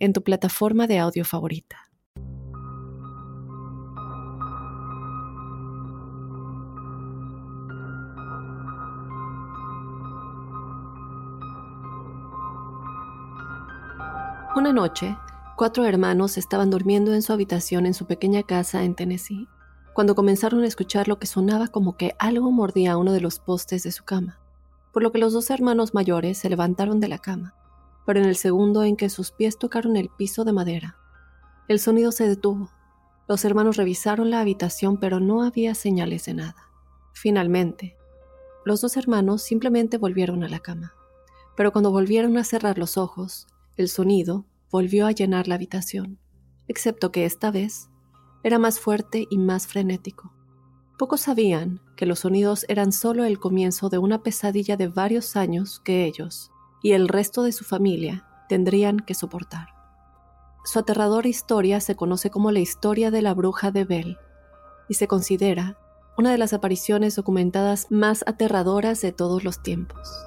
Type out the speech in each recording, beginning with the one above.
en tu plataforma de audio favorita. Una noche, cuatro hermanos estaban durmiendo en su habitación en su pequeña casa en Tennessee, cuando comenzaron a escuchar lo que sonaba como que algo mordía uno de los postes de su cama, por lo que los dos hermanos mayores se levantaron de la cama pero en el segundo en que sus pies tocaron el piso de madera, el sonido se detuvo. Los hermanos revisaron la habitación, pero no había señales de nada. Finalmente, los dos hermanos simplemente volvieron a la cama. Pero cuando volvieron a cerrar los ojos, el sonido volvió a llenar la habitación, excepto que esta vez era más fuerte y más frenético. Pocos sabían que los sonidos eran solo el comienzo de una pesadilla de varios años que ellos, y el resto de su familia tendrían que soportar. Su aterradora historia se conoce como la historia de la bruja de Bell y se considera una de las apariciones documentadas más aterradoras de todos los tiempos.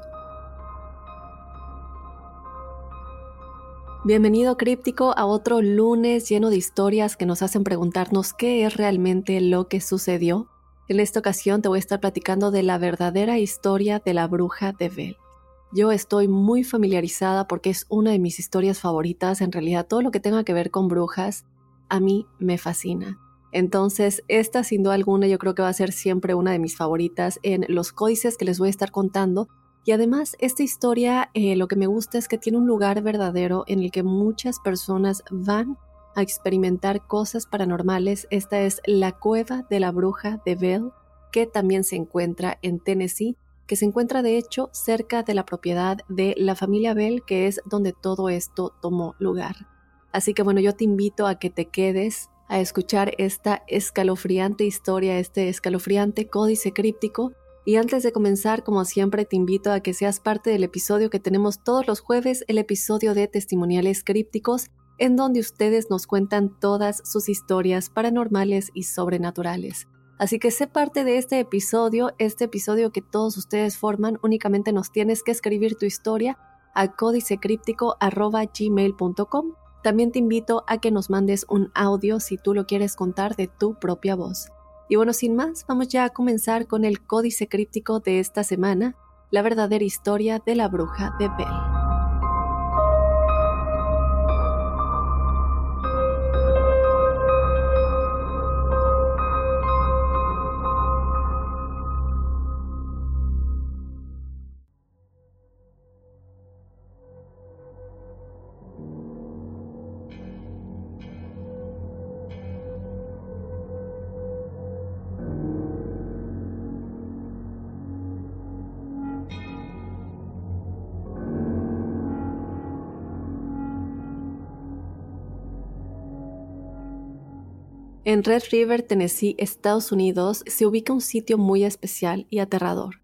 Bienvenido críptico a otro lunes lleno de historias que nos hacen preguntarnos qué es realmente lo que sucedió. En esta ocasión te voy a estar platicando de la verdadera historia de la bruja de Bell. Yo estoy muy familiarizada porque es una de mis historias favoritas. En realidad, todo lo que tenga que ver con brujas, a mí me fascina. Entonces, esta sin duda alguna yo creo que va a ser siempre una de mis favoritas en los códices que les voy a estar contando. Y además, esta historia eh, lo que me gusta es que tiene un lugar verdadero en el que muchas personas van a experimentar cosas paranormales. Esta es la cueva de la bruja de Bell, que también se encuentra en Tennessee que se encuentra de hecho cerca de la propiedad de la familia Bell, que es donde todo esto tomó lugar. Así que bueno, yo te invito a que te quedes a escuchar esta escalofriante historia, este escalofriante códice críptico. Y antes de comenzar, como siempre, te invito a que seas parte del episodio que tenemos todos los jueves, el episodio de testimoniales crípticos, en donde ustedes nos cuentan todas sus historias paranormales y sobrenaturales. Así que sé parte de este episodio, este episodio que todos ustedes forman, únicamente nos tienes que escribir tu historia a códicecríptico.gmail.com. También te invito a que nos mandes un audio si tú lo quieres contar de tu propia voz. Y bueno, sin más, vamos ya a comenzar con el códice críptico de esta semana, la verdadera historia de la bruja de Bell. En Red River, Tennessee, Estados Unidos, se ubica un sitio muy especial y aterrador,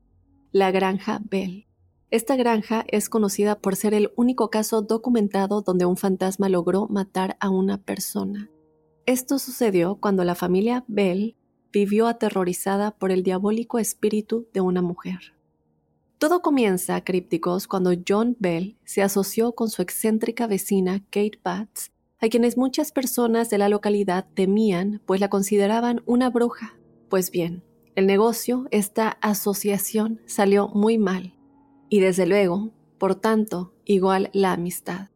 la Granja Bell. Esta granja es conocida por ser el único caso documentado donde un fantasma logró matar a una persona. Esto sucedió cuando la familia Bell vivió aterrorizada por el diabólico espíritu de una mujer. Todo comienza, crípticos, cuando John Bell se asoció con su excéntrica vecina Kate Batts a quienes muchas personas de la localidad temían, pues la consideraban una bruja. Pues bien, el negocio, esta asociación, salió muy mal. Y desde luego, por tanto, igual la amistad.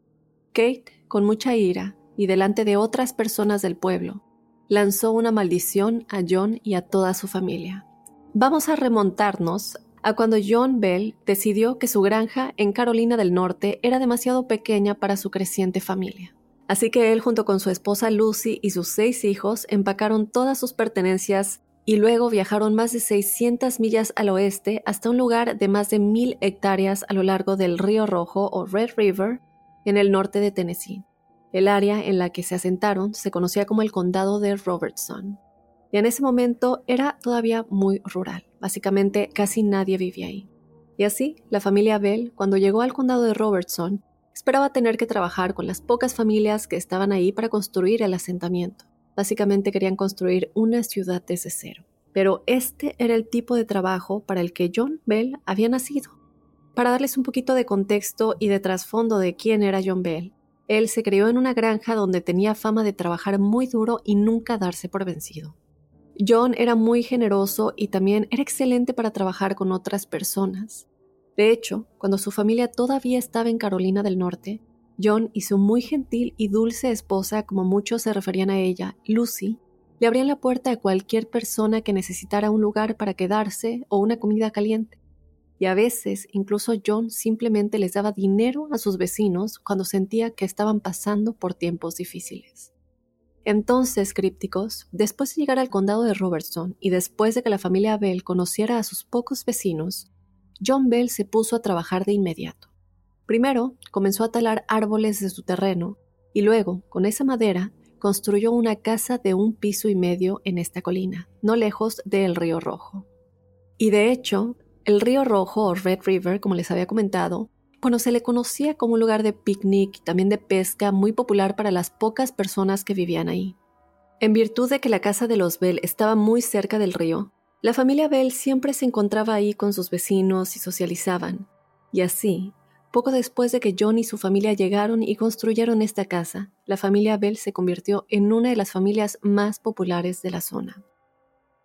Kate, con mucha ira, y delante de otras personas del pueblo, lanzó una maldición a John y a toda su familia. Vamos a remontarnos a cuando John Bell decidió que su granja en Carolina del Norte era demasiado pequeña para su creciente familia. Así que él junto con su esposa Lucy y sus seis hijos empacaron todas sus pertenencias y luego viajaron más de 600 millas al oeste hasta un lugar de más de mil hectáreas a lo largo del Río Rojo o Red River en el norte de Tennessee. El área en la que se asentaron se conocía como el condado de Robertson, y en ese momento era todavía muy rural. Básicamente casi nadie vivía ahí. Y así, la familia Bell, cuando llegó al condado de Robertson, esperaba tener que trabajar con las pocas familias que estaban ahí para construir el asentamiento. Básicamente querían construir una ciudad desde cero. Pero este era el tipo de trabajo para el que John Bell había nacido. Para darles un poquito de contexto y de trasfondo de quién era John Bell, él se crió en una granja donde tenía fama de trabajar muy duro y nunca darse por vencido. John era muy generoso y también era excelente para trabajar con otras personas. De hecho, cuando su familia todavía estaba en Carolina del Norte, John y su muy gentil y dulce esposa, como muchos se referían a ella, Lucy, le abrían la puerta a cualquier persona que necesitara un lugar para quedarse o una comida caliente. Y a veces incluso John simplemente les daba dinero a sus vecinos cuando sentía que estaban pasando por tiempos difíciles. Entonces, crípticos, después de llegar al condado de Robertson y después de que la familia Bell conociera a sus pocos vecinos, John Bell se puso a trabajar de inmediato. Primero, comenzó a talar árboles de su terreno y luego, con esa madera, construyó una casa de un piso y medio en esta colina, no lejos del río Rojo. Y de hecho, el río Rojo o Red River, como les había comentado, bueno, se le conocía como un lugar de picnic y también de pesca muy popular para las pocas personas que vivían ahí. En virtud de que la casa de los Bell estaba muy cerca del río, la familia Bell siempre se encontraba ahí con sus vecinos y socializaban. Y así, poco después de que John y su familia llegaron y construyeron esta casa, la familia Bell se convirtió en una de las familias más populares de la zona.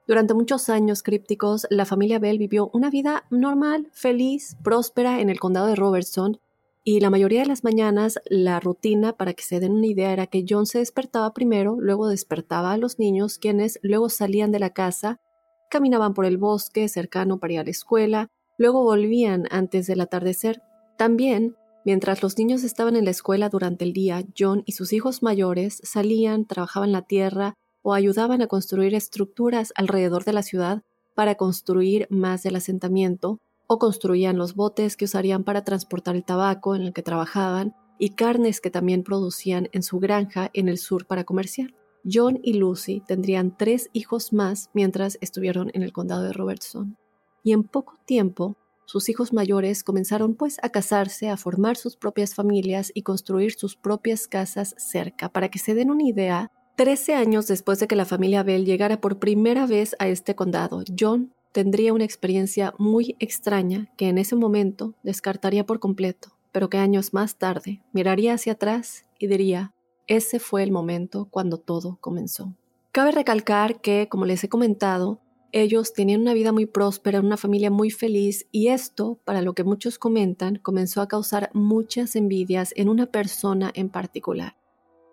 Durante muchos años crípticos, la familia Bell vivió una vida normal, feliz, próspera en el condado de Robertson, y la mayoría de las mañanas la rutina, para que se den una idea, era que John se despertaba primero, luego despertaba a los niños, quienes luego salían de la casa, caminaban por el bosque cercano para ir a la escuela, luego volvían antes del atardecer. También, mientras los niños estaban en la escuela durante el día, John y sus hijos mayores salían, trabajaban la tierra, o ayudaban a construir estructuras alrededor de la ciudad para construir más del asentamiento, o construían los botes que usarían para transportar el tabaco en el que trabajaban y carnes que también producían en su granja en el sur para comerciar. John y Lucy tendrían tres hijos más mientras estuvieron en el condado de Robertson. Y en poco tiempo, sus hijos mayores comenzaron pues a casarse, a formar sus propias familias y construir sus propias casas cerca. Para que se den una idea, Trece años después de que la familia Bell llegara por primera vez a este condado, John tendría una experiencia muy extraña que en ese momento descartaría por completo, pero que años más tarde miraría hacia atrás y diría, ese fue el momento cuando todo comenzó. Cabe recalcar que, como les he comentado, ellos tenían una vida muy próspera, una familia muy feliz y esto, para lo que muchos comentan, comenzó a causar muchas envidias en una persona en particular.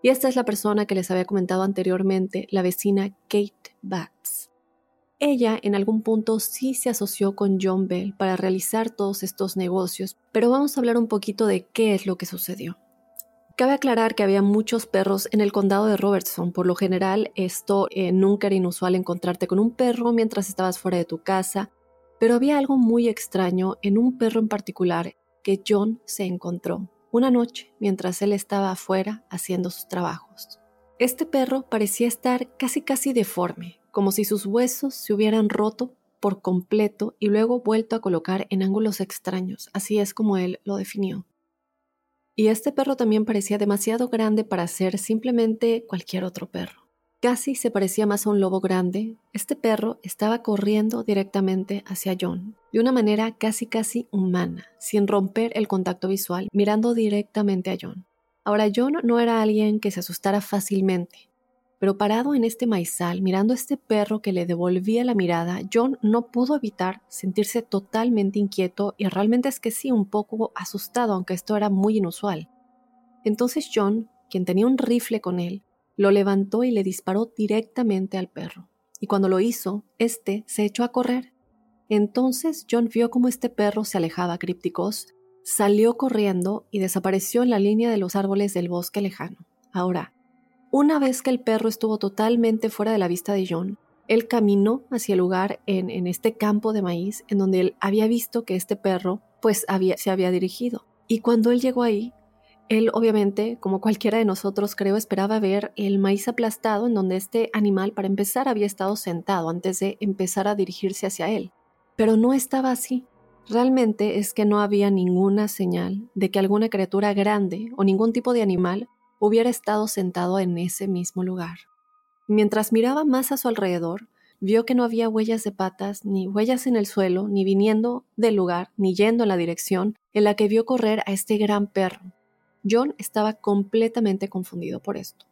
Y esta es la persona que les había comentado anteriormente, la vecina Kate Batts. Ella en algún punto sí se asoció con John Bell para realizar todos estos negocios, pero vamos a hablar un poquito de qué es lo que sucedió. Cabe aclarar que había muchos perros en el condado de Robertson. Por lo general, esto eh, nunca era inusual encontrarte con un perro mientras estabas fuera de tu casa, pero había algo muy extraño en un perro en particular que John se encontró una noche mientras él estaba afuera haciendo sus trabajos. Este perro parecía estar casi casi deforme, como si sus huesos se hubieran roto por completo y luego vuelto a colocar en ángulos extraños, así es como él lo definió. Y este perro también parecía demasiado grande para ser simplemente cualquier otro perro. Casi se parecía más a un lobo grande, este perro estaba corriendo directamente hacia John, de una manera casi casi humana, sin romper el contacto visual, mirando directamente a John. Ahora John no era alguien que se asustara fácilmente, pero parado en este maizal, mirando a este perro que le devolvía la mirada, John no pudo evitar sentirse totalmente inquieto y realmente es que sí, un poco asustado, aunque esto era muy inusual. Entonces John, quien tenía un rifle con él, lo levantó y le disparó directamente al perro. Y cuando lo hizo, éste se echó a correr. Entonces John vio cómo este perro se alejaba crípticos, salió corriendo y desapareció en la línea de los árboles del bosque lejano. Ahora, una vez que el perro estuvo totalmente fuera de la vista de John, él caminó hacia el lugar en, este campo de maíz en donde él había visto que este perro pues había, se había dirigido. Y cuando él llegó ahí, Él obviamente, como cualquiera de nosotros creo, esperaba ver el maíz aplastado en donde este animal para empezar había estado sentado antes de empezar a dirigirse hacia él. Pero no estaba así. Realmente es que no había ninguna señal de que alguna criatura grande o ningún tipo de animal hubiera estado sentado en ese mismo lugar. Mientras miraba más a su alrededor, vio que no había huellas de patas, ni huellas en el suelo, ni viniendo del lugar, ni yendo en la dirección en la que vio correr a este gran perro, John estaba completamente confundido por esto.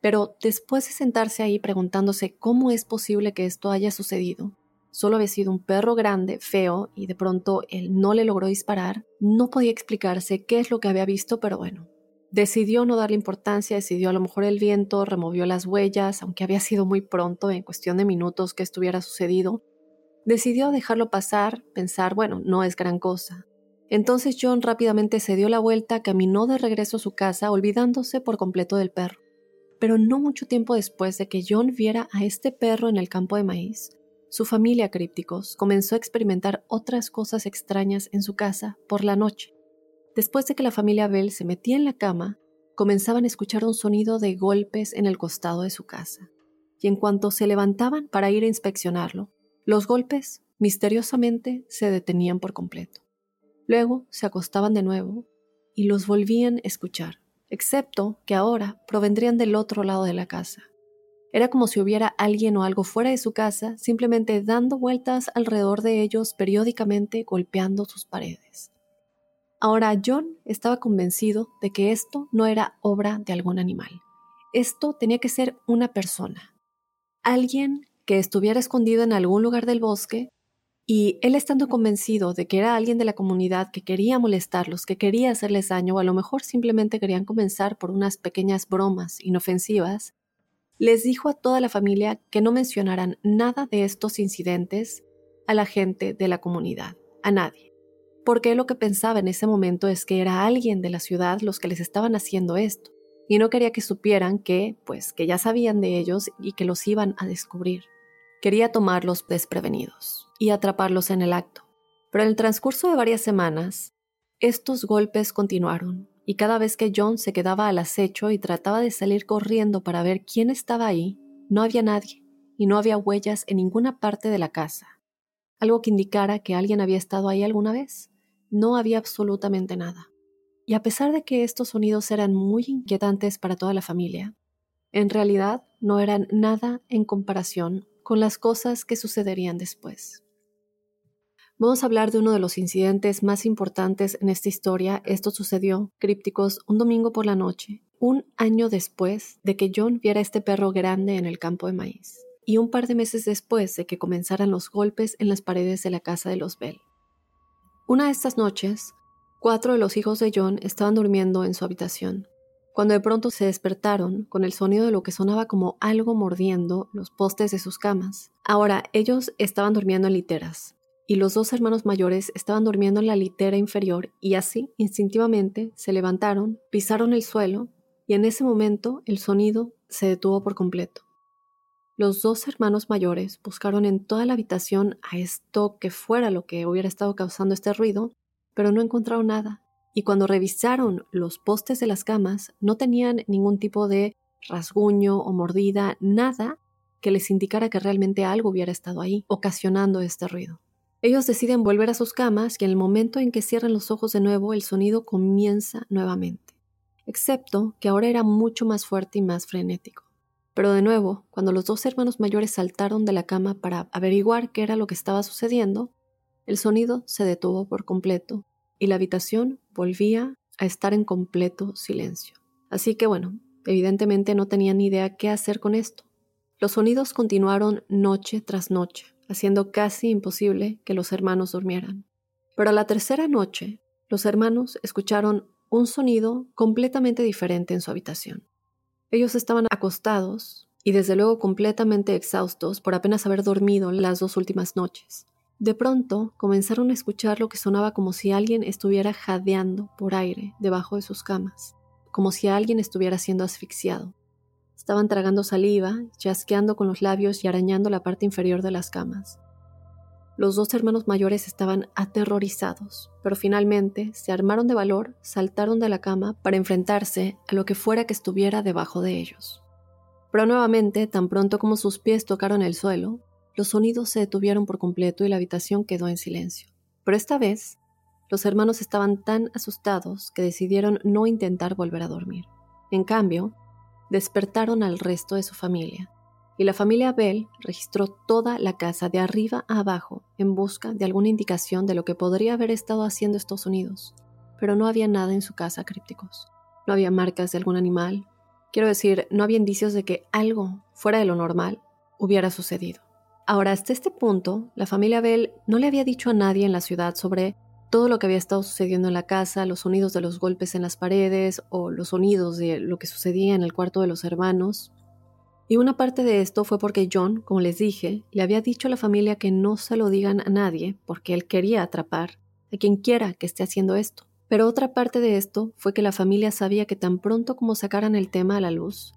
Pero después de sentarse ahí preguntándose cómo es posible que esto haya sucedido, solo había sido un perro grande, feo, y de pronto él no le logró disparar, no podía explicarse qué es lo que había visto, pero bueno, decidió no darle importancia, decidió a lo mejor el viento, removió las huellas, aunque había sido muy pronto, en cuestión de minutos que esto hubiera sucedido, decidió dejarlo pasar, pensar, bueno, no es gran cosa, entonces John rápidamente se dio la vuelta, caminó de regreso a su casa, olvidándose por completo del perro. Pero no mucho tiempo después de que John viera a este perro en el campo de maíz, su familia crípticos comenzó a experimentar otras cosas extrañas en su casa por la noche. Después de que la familia Bell se metía en la cama, comenzaban a escuchar un sonido de golpes en el costado de su casa. Y en cuanto se levantaban para ir a inspeccionarlo, los golpes misteriosamente se detenían por completo. Luego se acostaban de nuevo y los volvían a escuchar, excepto que ahora provendrían del otro lado de la casa. Era como si hubiera alguien o algo fuera de su casa, simplemente dando vueltas alrededor de ellos periódicamente golpeando sus paredes. Ahora John estaba convencido de que esto no era obra de algún animal. Esto tenía que ser una persona. Alguien que estuviera escondido en algún lugar del bosque y él estando convencido de que era alguien de la comunidad que quería molestarlos, que quería hacerles daño, o a lo mejor simplemente querían comenzar por unas pequeñas bromas inofensivas, les dijo a toda la familia que no mencionaran nada de estos incidentes a la gente de la comunidad, a nadie. Porque lo que pensaba en ese momento es que era alguien de la ciudad los que les estaban haciendo esto, y no quería que supieran que, pues, que ya sabían de ellos y que los iban a descubrir. Quería tomarlos desprevenidos y atraparlos en el acto. Pero en el transcurso de varias semanas, estos golpes continuaron, y cada vez que John se quedaba al acecho y trataba de salir corriendo para ver quién estaba ahí, no había nadie, y no había huellas en ninguna parte de la casa. Algo que indicara que alguien había estado ahí alguna vez. No había absolutamente nada. Y a pesar de que estos sonidos eran muy inquietantes para toda la familia, en realidad no eran nada en comparación con las cosas que sucederían después. Vamos a hablar de uno de los incidentes más importantes en esta historia. Esto sucedió, crípticos, un domingo por la noche, un año después de que John viera este perro grande en el campo de maíz, y un par de meses después de que comenzaran los golpes en las paredes de la casa de los Bell. Una de estas noches, cuatro de los hijos de John estaban durmiendo en su habitación, cuando de pronto se despertaron con el sonido de lo que sonaba como algo mordiendo los postes de sus camas. Ahora, ellos estaban durmiendo en literas, y los dos hermanos mayores estaban durmiendo en la litera inferior y así, instintivamente, se levantaron, pisaron el suelo y en ese momento el sonido se detuvo por completo. Los dos hermanos mayores buscaron en toda la habitación a esto que fuera lo que hubiera estado causando este ruido, pero no encontraron nada. Y cuando revisaron los postes de las camas, no tenían ningún tipo de rasguño o mordida, nada que les indicara que realmente algo hubiera estado ahí, ocasionando este ruido. Ellos deciden volver a sus camas y en el momento en que cierran los ojos de nuevo el sonido comienza nuevamente, excepto que ahora era mucho más fuerte y más frenético. Pero de nuevo, cuando los dos hermanos mayores saltaron de la cama para averiguar qué era lo que estaba sucediendo, el sonido se detuvo por completo y la habitación volvía a estar en completo silencio. Así que bueno, evidentemente no tenían ni idea qué hacer con esto. Los sonidos continuaron noche tras noche, haciendo casi imposible que los hermanos durmieran. Pero a la tercera noche, los hermanos escucharon un sonido completamente diferente en su habitación. Ellos estaban acostados y desde luego completamente exhaustos por apenas haber dormido las dos últimas noches. De pronto comenzaron a escuchar lo que sonaba como si alguien estuviera jadeando por aire debajo de sus camas, como si alguien estuviera siendo asfixiado. Estaban tragando saliva, chasqueando con los labios y arañando la parte inferior de las camas. Los dos hermanos mayores estaban aterrorizados, pero finalmente se armaron de valor, saltaron de la cama para enfrentarse a lo que fuera que estuviera debajo de ellos. Pero nuevamente, tan pronto como sus pies tocaron el suelo, los sonidos se detuvieron por completo y la habitación quedó en silencio. Pero esta vez, los hermanos estaban tan asustados que decidieron no intentar volver a dormir. En cambio, despertaron al resto de su familia, y la familia Bell registró toda la casa de arriba a abajo en busca de alguna indicación de lo que podría haber estado haciendo Estados Unidos, pero no había nada en su casa crípticos. No había marcas de algún animal. Quiero decir, no había indicios de que algo fuera de lo normal hubiera sucedido. Ahora, hasta este punto, la familia Bell no le había dicho a nadie en la ciudad sobre todo lo que había estado sucediendo en la casa, los sonidos de los golpes en las paredes o los sonidos de lo que sucedía en el cuarto de los hermanos. Y una parte de esto fue porque John, como les dije, le había dicho a la familia que no se lo digan a nadie porque él quería atrapar a quien quiera que esté haciendo esto. Pero otra parte de esto fue que la familia sabía que tan pronto como sacaran el tema a la luz,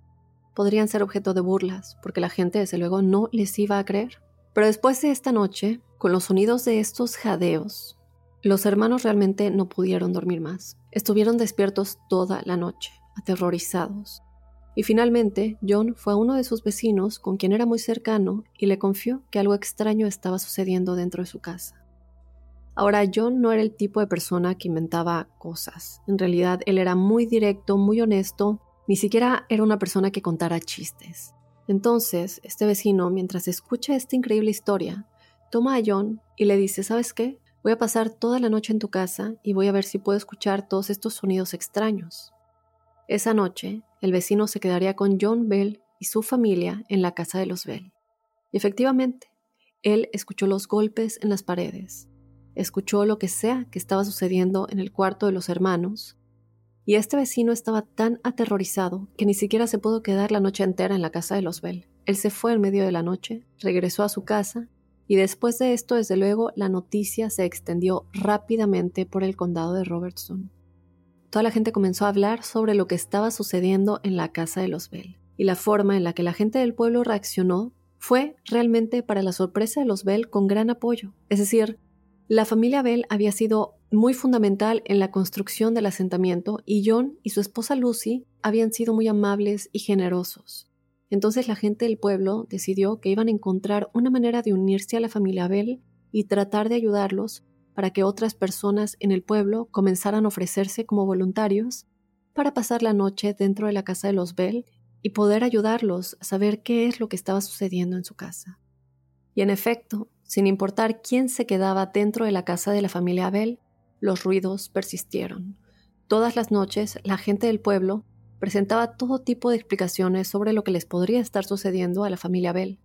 podrían ser objeto de burlas, porque la gente desde luego no les iba a creer. Pero después de esta noche, con los sonidos de estos jadeos, los hermanos realmente no pudieron dormir más. Estuvieron despiertos toda la noche, aterrorizados, y finalmente, John fue a uno de sus vecinos con quien era muy cercano y le confió que algo extraño estaba sucediendo dentro de su casa. Ahora, John no era el tipo de persona que inventaba cosas. En realidad, él era muy directo, muy honesto, ni siquiera era una persona que contara chistes. Entonces, este vecino, mientras escucha esta increíble historia, toma a John y le dice, ¿sabes qué? Voy a pasar toda la noche en tu casa y voy a ver si puedo escuchar todos estos sonidos extraños. Esa noche, el vecino se quedaría con John Bell y su familia en la casa de los Bell. Y efectivamente, él escuchó los golpes en las paredes, escuchó lo que sea que estaba sucediendo en el cuarto de los hermanos, y este vecino estaba tan aterrorizado que ni siquiera se pudo quedar la noche entera en la casa de los Bell. Él se fue en medio de la noche, regresó a su casa, y después de esto, desde luego, la noticia se extendió rápidamente por el condado de Robertson toda la gente comenzó a hablar sobre lo que estaba sucediendo en la casa de los Bell. Y la forma en la que la gente del pueblo reaccionó fue realmente para la sorpresa de los Bell con gran apoyo. Es decir, la familia Bell había sido muy fundamental en la construcción del asentamiento y John y su esposa Lucy habían sido muy amables y generosos. Entonces la gente del pueblo decidió que iban a encontrar una manera de unirse a la familia Bell y tratar de ayudarlos para que otras personas en el pueblo comenzaran a ofrecerse como voluntarios para pasar la noche dentro de la casa de los Bell y poder ayudarlos a saber qué es lo que estaba sucediendo en su casa. Y en efecto, sin importar quién se quedaba dentro de la casa de la familia Bell, los ruidos persistieron. Todas las noches la gente del pueblo presentaba todo tipo de explicaciones sobre lo que les podría estar sucediendo a la familia Bell.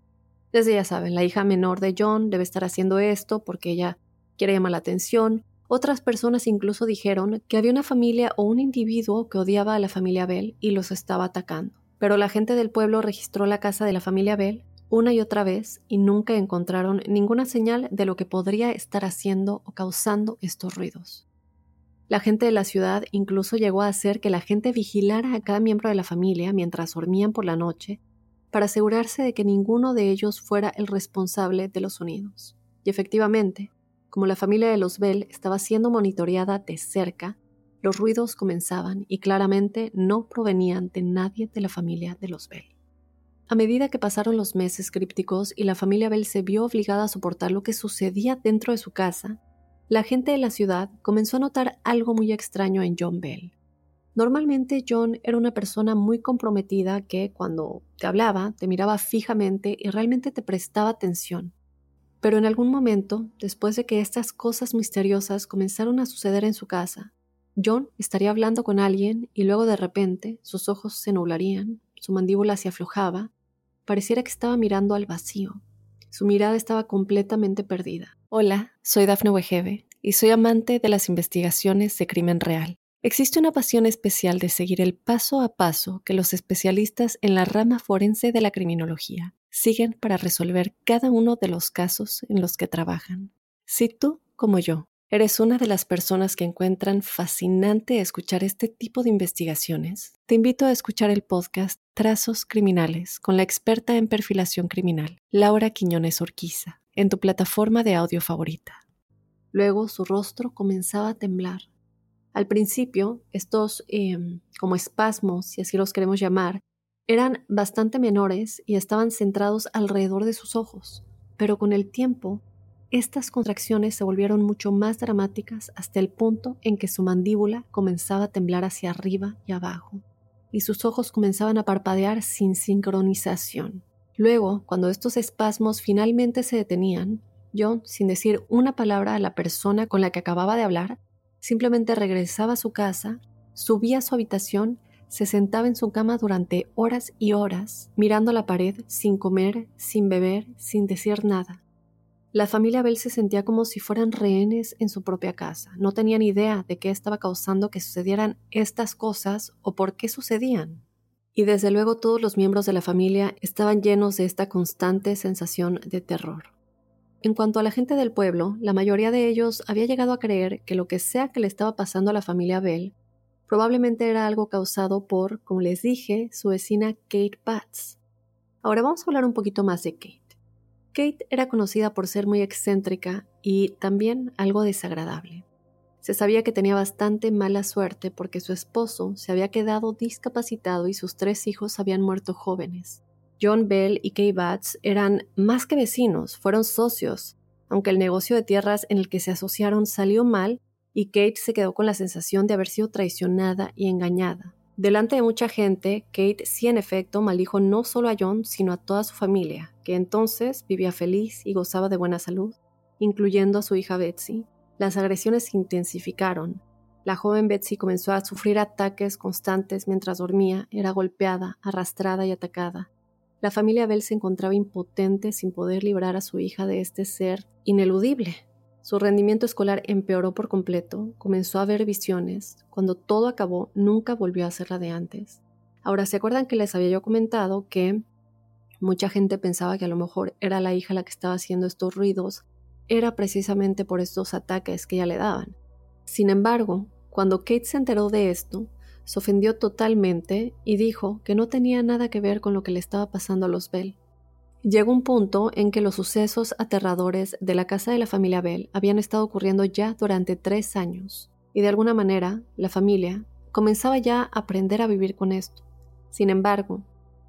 Desde ya saben, la hija menor de John debe estar haciendo esto porque ella quiere llamar la atención. Otras personas incluso dijeron que había una familia o un individuo que odiaba a la familia Bell y los estaba atacando. Pero la gente del pueblo registró la casa de la familia Bell una y otra vez y nunca encontraron ninguna señal de lo que podría estar haciendo o causando estos ruidos. La gente de la ciudad incluso llegó a hacer que la gente vigilara a cada miembro de la familia mientras dormían por la noche para asegurarse de que ninguno de ellos fuera el responsable de los sonidos. Y efectivamente, como la familia de los Bell estaba siendo monitoreada de cerca, los ruidos comenzaban y claramente no provenían de nadie de la familia de los Bell. A medida que pasaron los meses crípticos y la familia Bell se vio obligada a soportar lo que sucedía dentro de su casa, la gente de la ciudad comenzó a notar algo muy extraño en John Bell. Normalmente John era una persona muy comprometida que cuando te hablaba te miraba fijamente y realmente te prestaba atención. Pero en algún momento, después de que estas cosas misteriosas comenzaron a suceder en su casa, John estaría hablando con alguien y luego de repente sus ojos se nublarían, su mandíbula se aflojaba, pareciera que estaba mirando al vacío. Su mirada estaba completamente perdida. Hola, soy Dafne Wegebe y soy amante de las investigaciones de crimen real. Existe una pasión especial de seguir el paso a paso que los especialistas en la rama forense de la criminología siguen para resolver cada uno de los casos en los que trabajan. Si tú, como yo, eres una de las personas que encuentran fascinante escuchar este tipo de investigaciones, te invito a escuchar el podcast Trazos Criminales con la experta en perfilación criminal, Laura Quiñones Orquiza. en tu plataforma de audio favorita. Luego su rostro comenzaba a temblar. Al principio, estos em, como espasmos, si así los queremos llamar, eran bastante menores y estaban centrados alrededor de sus ojos, pero con el tiempo, estas contracciones se volvieron mucho más dramáticas hasta el punto en que su mandíbula comenzaba a temblar hacia arriba y abajo, y sus ojos comenzaban a parpadear sin sincronización. Luego, cuando estos espasmos finalmente se detenían, John, sin decir una palabra a la persona con la que acababa de hablar, simplemente regresaba a su casa, subía a su habitación, se sentaba en su cama durante horas y horas, mirando la pared, sin comer, sin beber, sin decir nada. La familia Bell se sentía como si fueran rehenes en su propia casa. No tenían idea de qué estaba causando que sucedieran estas cosas o por qué sucedían y desde luego todos los miembros de la familia estaban llenos de esta constante sensación de terror. En cuanto a la gente del pueblo, la mayoría de ellos había llegado a creer que lo que sea que le estaba pasando a la familia Bell probablemente era algo causado por, como les dije, su vecina Kate Batts. Ahora vamos a hablar un poquito más de Kate. Kate era conocida por ser muy excéntrica y también algo desagradable. Se sabía que tenía bastante mala suerte porque su esposo se había quedado discapacitado y sus tres hijos habían muerto jóvenes. John Bell y Kay Batts eran más que vecinos, fueron socios, aunque el negocio de tierras en el que se asociaron salió mal y Kate se quedó con la sensación de haber sido traicionada y engañada. Delante de mucha gente, Kate sí en efecto maldijo no solo a John, sino a toda su familia, que entonces vivía feliz y gozaba de buena salud, incluyendo a su hija Betsy, las agresiones se intensificaron. La joven Betsy comenzó a sufrir ataques constantes mientras dormía, era golpeada, arrastrada y atacada. La familia Bell se encontraba impotente sin poder librar a su hija de este ser ineludible. Su rendimiento escolar empeoró por completo, comenzó a ver visiones. Cuando todo acabó, nunca volvió a ser la de antes. Ahora, ¿se acuerdan que les había yo comentado que mucha gente pensaba que a lo mejor era la hija la que estaba haciendo estos ruidos era precisamente por estos ataques que ella le daban. Sin embargo, cuando Kate se enteró de esto, se ofendió totalmente y dijo que no tenía nada que ver con lo que le estaba pasando a los Bell. Llegó un punto en que los sucesos aterradores de la casa de la familia Bell habían estado ocurriendo ya durante tres años, y de alguna manera la familia comenzaba ya a aprender a vivir con esto. Sin embargo,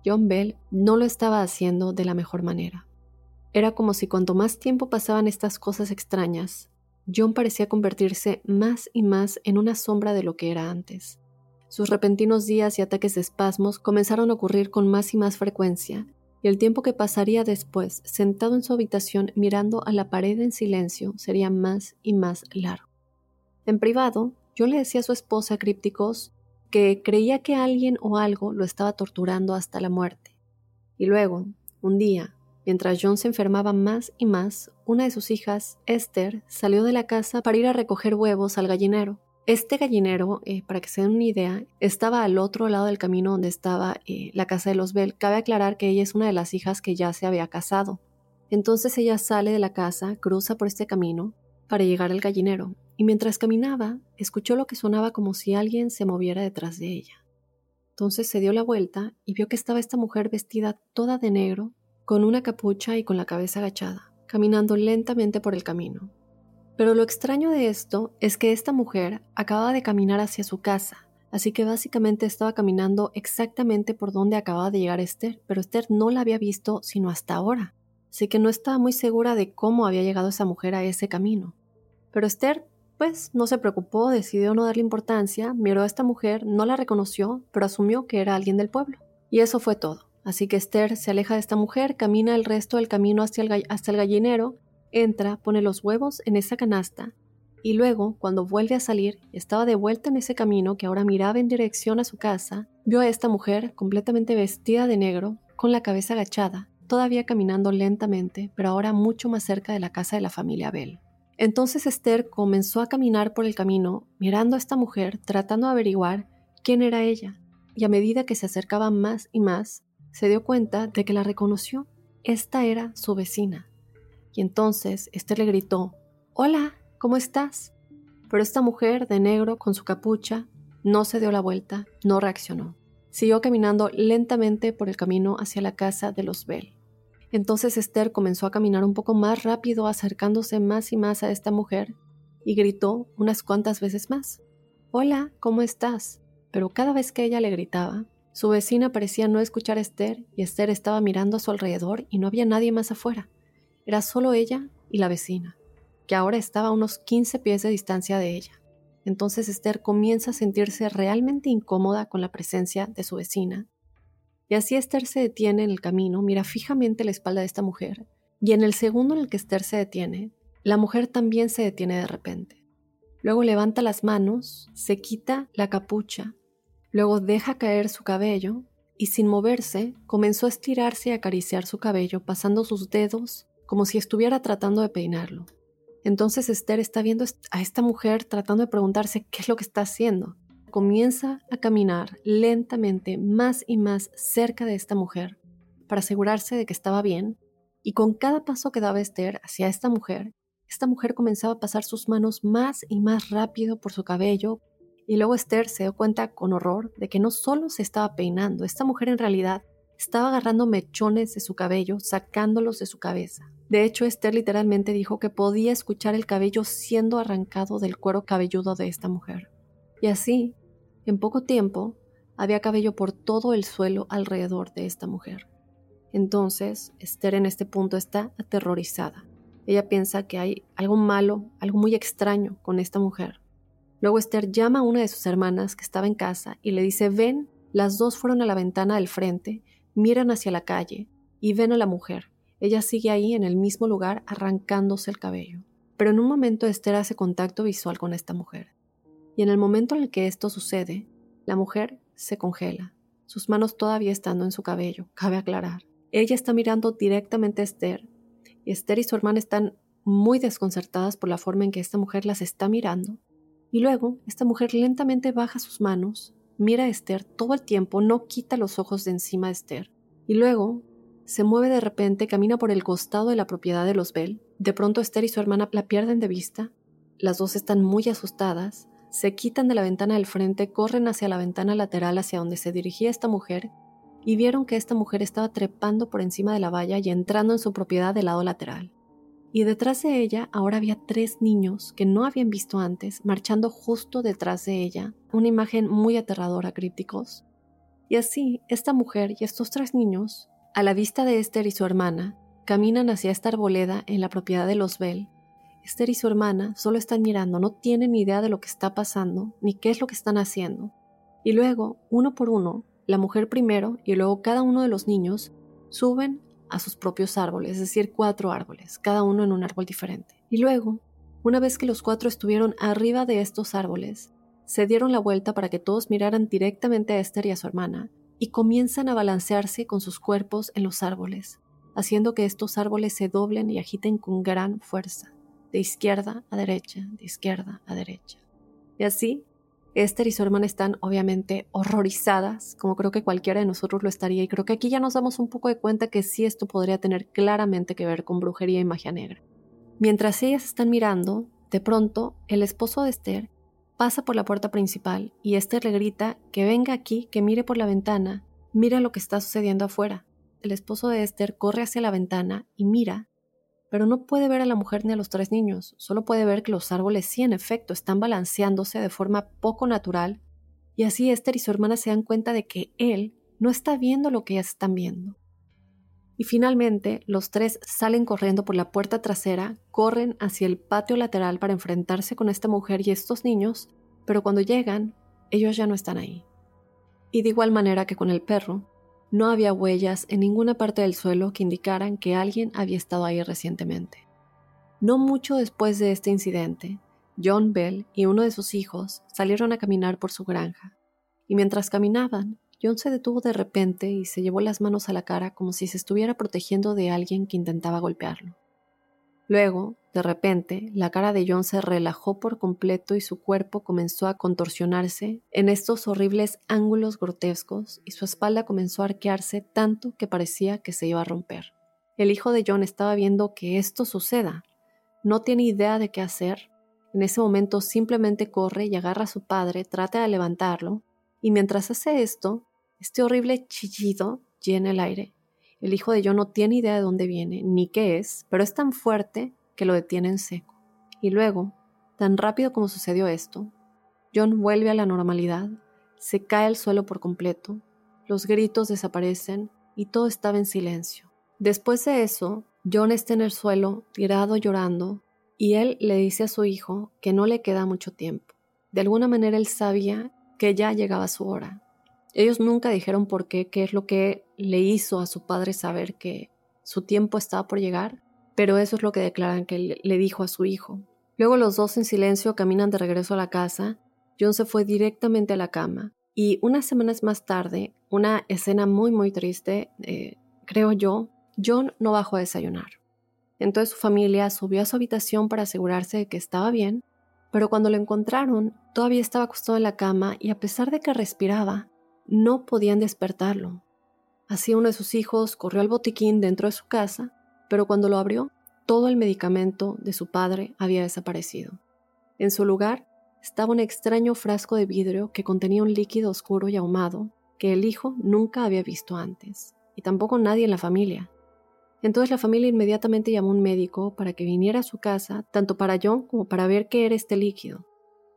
John Bell no lo estaba haciendo de la mejor manera. Era como si cuanto más tiempo pasaban estas cosas extrañas, John parecía convertirse más y más en una sombra de lo que era antes. Sus repentinos días y ataques de espasmos comenzaron a ocurrir con más y más frecuencia, y el tiempo que pasaría después, sentado en su habitación mirando a la pared en silencio, sería más y más largo. En privado, John le decía a su esposa crípticos que creía que alguien o algo lo estaba torturando hasta la muerte. Y luego, un día, Mientras John se enfermaba más y más, una de sus hijas, Esther, salió de la casa para ir a recoger huevos al gallinero. Este gallinero, eh, para que se den una idea, estaba al otro lado del camino donde estaba eh, la casa de los Bell. Cabe aclarar que ella es una de las hijas que ya se había casado. Entonces ella sale de la casa, cruza por este camino para llegar al gallinero, y mientras caminaba, escuchó lo que sonaba como si alguien se moviera detrás de ella. Entonces se dio la vuelta y vio que estaba esta mujer vestida toda de negro, con una capucha y con la cabeza agachada, caminando lentamente por el camino. Pero lo extraño de esto es que esta mujer acababa de caminar hacia su casa, así que básicamente estaba caminando exactamente por donde acababa de llegar Esther, pero Esther no la había visto sino hasta ahora, así que no estaba muy segura de cómo había llegado esa mujer a ese camino. Pero Esther, pues, no se preocupó, decidió no darle importancia, miró a esta mujer, no la reconoció, pero asumió que era alguien del pueblo. Y eso fue todo. Así que Esther se aleja de esta mujer, camina el resto del camino el, hasta el gallinero, entra, pone los huevos en esa canasta y luego, cuando vuelve a salir, estaba de vuelta en ese camino que ahora miraba en dirección a su casa, vio a esta mujer completamente vestida de negro, con la cabeza agachada, todavía caminando lentamente, pero ahora mucho más cerca de la casa de la familia Bell. Entonces Esther comenzó a caminar por el camino, mirando a esta mujer, tratando de averiguar quién era ella, y a medida que se acercaba más y más, se dio cuenta de que la reconoció. Esta era su vecina. Y entonces Esther le gritó, Hola, ¿cómo estás? Pero esta mujer de negro con su capucha no se dio la vuelta, no reaccionó. Siguió caminando lentamente por el camino hacia la casa de los Bell. Entonces Esther comenzó a caminar un poco más rápido, acercándose más y más a esta mujer, y gritó unas cuantas veces más. Hola, ¿cómo estás? Pero cada vez que ella le gritaba, su vecina parecía no escuchar a Esther y Esther estaba mirando a su alrededor y no había nadie más afuera. Era solo ella y la vecina, que ahora estaba a unos 15 pies de distancia de ella. Entonces Esther comienza a sentirse realmente incómoda con la presencia de su vecina. Y así Esther se detiene en el camino, mira fijamente la espalda de esta mujer, y en el segundo en el que Esther se detiene, la mujer también se detiene de repente. Luego levanta las manos, se quita la capucha Luego deja caer su cabello y sin moverse comenzó a estirarse y acariciar su cabello pasando sus dedos como si estuviera tratando de peinarlo. Entonces Esther está viendo a esta mujer tratando de preguntarse qué es lo que está haciendo. Comienza a caminar lentamente más y más cerca de esta mujer para asegurarse de que estaba bien y con cada paso que daba Esther hacia esta mujer, esta mujer comenzaba a pasar sus manos más y más rápido por su cabello, y luego Esther se dio cuenta con horror de que no solo se estaba peinando, esta mujer en realidad estaba agarrando mechones de su cabello, sacándolos de su cabeza. De hecho, Esther literalmente dijo que podía escuchar el cabello siendo arrancado del cuero cabelludo de esta mujer. Y así, en poco tiempo, había cabello por todo el suelo alrededor de esta mujer. Entonces, Esther en este punto está aterrorizada. Ella piensa que hay algo malo, algo muy extraño con esta mujer. Luego Esther llama a una de sus hermanas que estaba en casa y le dice, ven, las dos fueron a la ventana del frente, miran hacia la calle y ven a la mujer. Ella sigue ahí en el mismo lugar arrancándose el cabello. Pero en un momento Esther hace contacto visual con esta mujer. Y en el momento en el que esto sucede, la mujer se congela, sus manos todavía estando en su cabello, cabe aclarar. Ella está mirando directamente a Esther y Esther y su hermana están muy desconcertadas por la forma en que esta mujer las está mirando y luego, esta mujer lentamente baja sus manos, mira a Esther todo el tiempo, no quita los ojos de encima de Esther. Y luego, se mueve de repente, camina por el costado de la propiedad de los Bell. De pronto Esther y su hermana la pierden de vista. Las dos están muy asustadas. Se quitan de la ventana del frente, corren hacia la ventana lateral hacia donde se dirigía esta mujer y vieron que esta mujer estaba trepando por encima de la valla y entrando en su propiedad del lado lateral y detrás de ella ahora había tres niños que no habían visto antes, marchando justo detrás de ella, una imagen muy aterradora, crípticos. Y así, esta mujer y estos tres niños, a la vista de Esther y su hermana, caminan hacia esta arboleda en la propiedad de los Bell. Esther y su hermana solo están mirando, no tienen ni idea de lo que está pasando, ni qué es lo que están haciendo. Y luego, uno por uno, la mujer primero y luego cada uno de los niños suben a sus propios árboles, es decir, cuatro árboles, cada uno en un árbol diferente. Y luego, una vez que los cuatro estuvieron arriba de estos árboles, se dieron la vuelta para que todos miraran directamente a Esther y a su hermana, y comienzan a balancearse con sus cuerpos en los árboles, haciendo que estos árboles se doblen y agiten con gran fuerza, de izquierda a derecha, de izquierda a derecha. Y así, Esther y su hermana están obviamente horrorizadas, como creo que cualquiera de nosotros lo estaría, y creo que aquí ya nos damos un poco de cuenta que sí esto podría tener claramente que ver con brujería y magia negra. Mientras ellas están mirando, de pronto el esposo de Esther pasa por la puerta principal y Esther le grita que venga aquí, que mire por la ventana, mira lo que está sucediendo afuera. El esposo de Esther corre hacia la ventana y mira pero no puede ver a la mujer ni a los tres niños, solo puede ver que los árboles sí en efecto están balanceándose de forma poco natural, y así Esther y su hermana se dan cuenta de que él no está viendo lo que ellas están viendo. Y finalmente, los tres salen corriendo por la puerta trasera, corren hacia el patio lateral para enfrentarse con esta mujer y estos niños, pero cuando llegan, ellos ya no están ahí. Y de igual manera que con el perro, no había huellas en ninguna parte del suelo que indicaran que alguien había estado ahí recientemente. No mucho después de este incidente, John Bell y uno de sus hijos salieron a caminar por su granja, y mientras caminaban, John se detuvo de repente y se llevó las manos a la cara como si se estuviera protegiendo de alguien que intentaba golpearlo. Luego, de repente, la cara de John se relajó por completo y su cuerpo comenzó a contorsionarse en estos horribles ángulos grotescos y su espalda comenzó a arquearse tanto que parecía que se iba a romper. El hijo de John estaba viendo que esto suceda. No tiene idea de qué hacer. En ese momento simplemente corre y agarra a su padre, trata de levantarlo, y mientras hace esto, este horrible chillido llena el aire El hijo de John no tiene idea de dónde viene ni qué es, pero es tan fuerte que lo detiene en seco. Y luego, tan rápido como sucedió esto, John vuelve a la normalidad, se cae al suelo por completo, los gritos desaparecen y todo estaba en silencio. Después de eso, John está en el suelo, tirado llorando, y él le dice a su hijo que no le queda mucho tiempo. De alguna manera él sabía que ya llegaba su hora. Ellos nunca dijeron por qué, qué es lo que le hizo a su padre saber que su tiempo estaba por llegar, pero eso es lo que declaran que le dijo a su hijo. Luego los dos en silencio caminan de regreso a la casa. John se fue directamente a la cama y unas semanas más tarde, una escena muy muy triste, eh, creo yo, John no bajó a desayunar. Entonces su familia subió a su habitación para asegurarse de que estaba bien, pero cuando lo encontraron, todavía estaba acostado en la cama y a pesar de que respiraba, no podían despertarlo. Así uno de sus hijos corrió al botiquín dentro de su casa, pero cuando lo abrió, todo el medicamento de su padre había desaparecido. En su lugar estaba un extraño frasco de vidrio que contenía un líquido oscuro y ahumado que el hijo nunca había visto antes, y tampoco nadie en la familia. Entonces la familia inmediatamente llamó a un médico para que viniera a su casa, tanto para John como para ver qué era este líquido.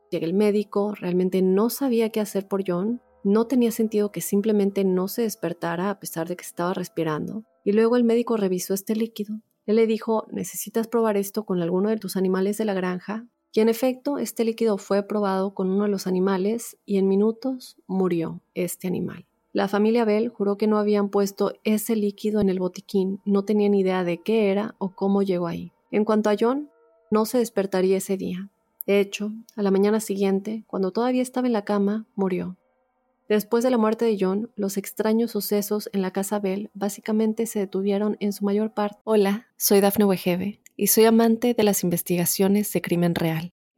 Llega el médico, realmente no sabía qué hacer por John, no tenía sentido que simplemente no se despertara a pesar de que estaba respirando. Y luego el médico revisó este líquido. Él le dijo, necesitas probar esto con alguno de tus animales de la granja. Y en efecto, este líquido fue probado con uno de los animales y en minutos murió este animal. La familia Bell juró que no habían puesto ese líquido en el botiquín, no tenían idea de qué era o cómo llegó ahí. En cuanto a John, no se despertaría ese día. De hecho, a la mañana siguiente, cuando todavía estaba en la cama, murió. Después de la muerte de John, los extraños sucesos en la casa Bell básicamente se detuvieron en su mayor parte. Hola, soy Dafne Wegebe y soy amante de las investigaciones de crimen real.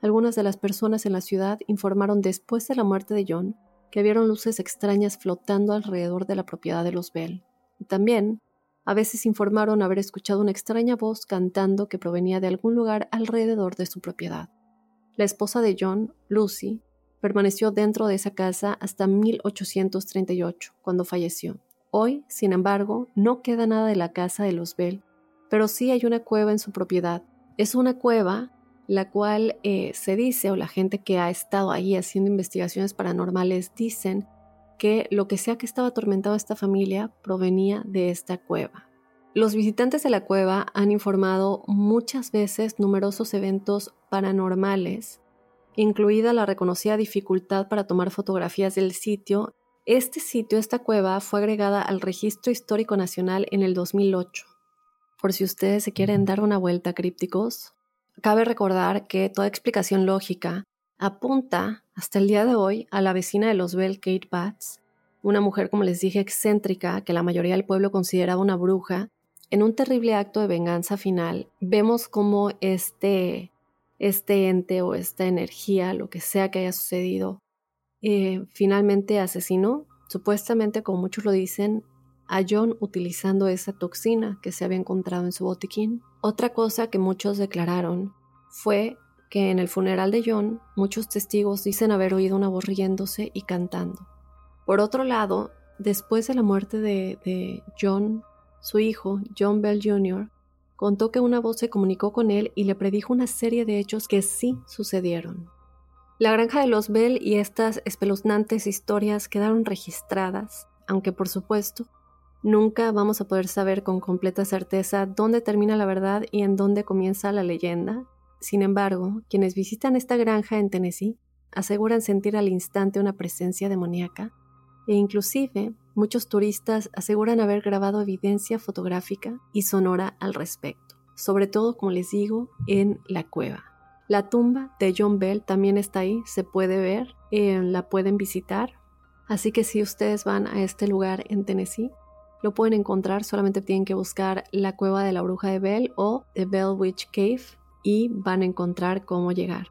Algunas de las personas en la ciudad informaron después de la muerte de John que vieron luces extrañas flotando alrededor de la propiedad de los Bell. Y también, a veces informaron haber escuchado una extraña voz cantando que provenía de algún lugar alrededor de su propiedad. La esposa de John, Lucy, permaneció dentro de esa casa hasta 1838, cuando falleció. Hoy, sin embargo, no queda nada de la casa de los Bell, pero sí hay una cueva en su propiedad. Es una cueva la cual eh, se dice, o la gente que ha estado ahí haciendo investigaciones paranormales dicen que lo que sea que estaba atormentado a esta familia provenía de esta cueva. Los visitantes de la cueva han informado muchas veces numerosos eventos paranormales, incluida la reconocida dificultad para tomar fotografías del sitio. Este sitio, esta cueva, fue agregada al Registro Histórico Nacional en el 2008. Por si ustedes se quieren dar una vuelta crípticos, Cabe recordar que toda explicación lógica apunta hasta el día de hoy a la vecina de los Bell, Kate Batts, una mujer, como les dije, excéntrica, que la mayoría del pueblo consideraba una bruja. En un terrible acto de venganza final, vemos cómo este, este ente o esta energía, lo que sea que haya sucedido, eh, finalmente asesinó, supuestamente, como muchos lo dicen, a John utilizando esa toxina que se había encontrado en su botiquín. Otra cosa que muchos declararon fue que en el funeral de John muchos testigos dicen haber oído una voz riéndose y cantando. Por otro lado, después de la muerte de, de John, su hijo, John Bell Jr., contó que una voz se comunicó con él y le predijo una serie de hechos que sí sucedieron. La granja de los Bell y estas espeluznantes historias quedaron registradas, aunque por supuesto Nunca vamos a poder saber con completa certeza dónde termina la verdad y en dónde comienza la leyenda. Sin embargo, quienes visitan esta granja en Tennessee aseguran sentir al instante una presencia demoníaca e inclusive muchos turistas aseguran haber grabado evidencia fotográfica y sonora al respecto, sobre todo, como les digo, en la cueva. La tumba de John Bell también está ahí, se puede ver, eh, la pueden visitar. Así que si ustedes van a este lugar en Tennessee, Lo pueden encontrar, solamente tienen que buscar la cueva de la bruja de Bell o The Bell Witch Cave y van a encontrar cómo llegar.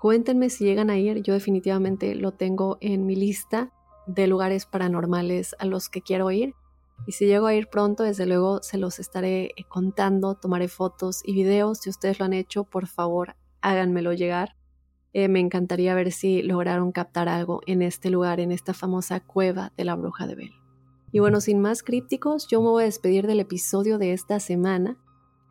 Cuéntenme si llegan a ir, yo definitivamente lo tengo en mi lista de lugares paranormales a los que quiero ir. Y si llego a ir pronto, desde luego se los estaré contando, tomaré fotos y videos. Si ustedes lo han hecho, por favor, háganmelo llegar. Eh, me encantaría ver si lograron captar algo en este lugar, en esta famosa cueva de la bruja de Bell. Y bueno, sin más crípticos, yo me voy a despedir del episodio de esta semana.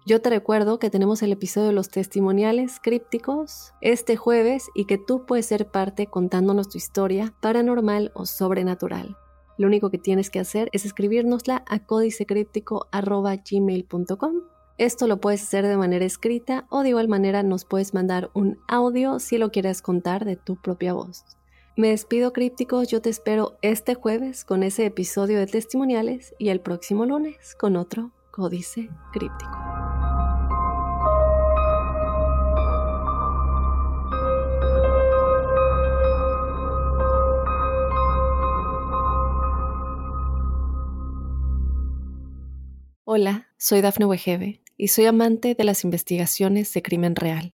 Yo te recuerdo que tenemos el episodio de los testimoniales crípticos este jueves y que tú puedes ser parte contándonos tu historia paranormal o sobrenatural. Lo único que tienes que hacer es escribirnosla a códicecríptico.gmail.com. Esto lo puedes hacer de manera escrita o de igual manera nos puedes mandar un audio si lo quieres contar de tu propia voz. Me despido crípticos, yo te espero este jueves con ese episodio de testimoniales y el próximo lunes con otro códice críptico. Hola, soy Dafne Wegebe y soy amante de las investigaciones de crimen real.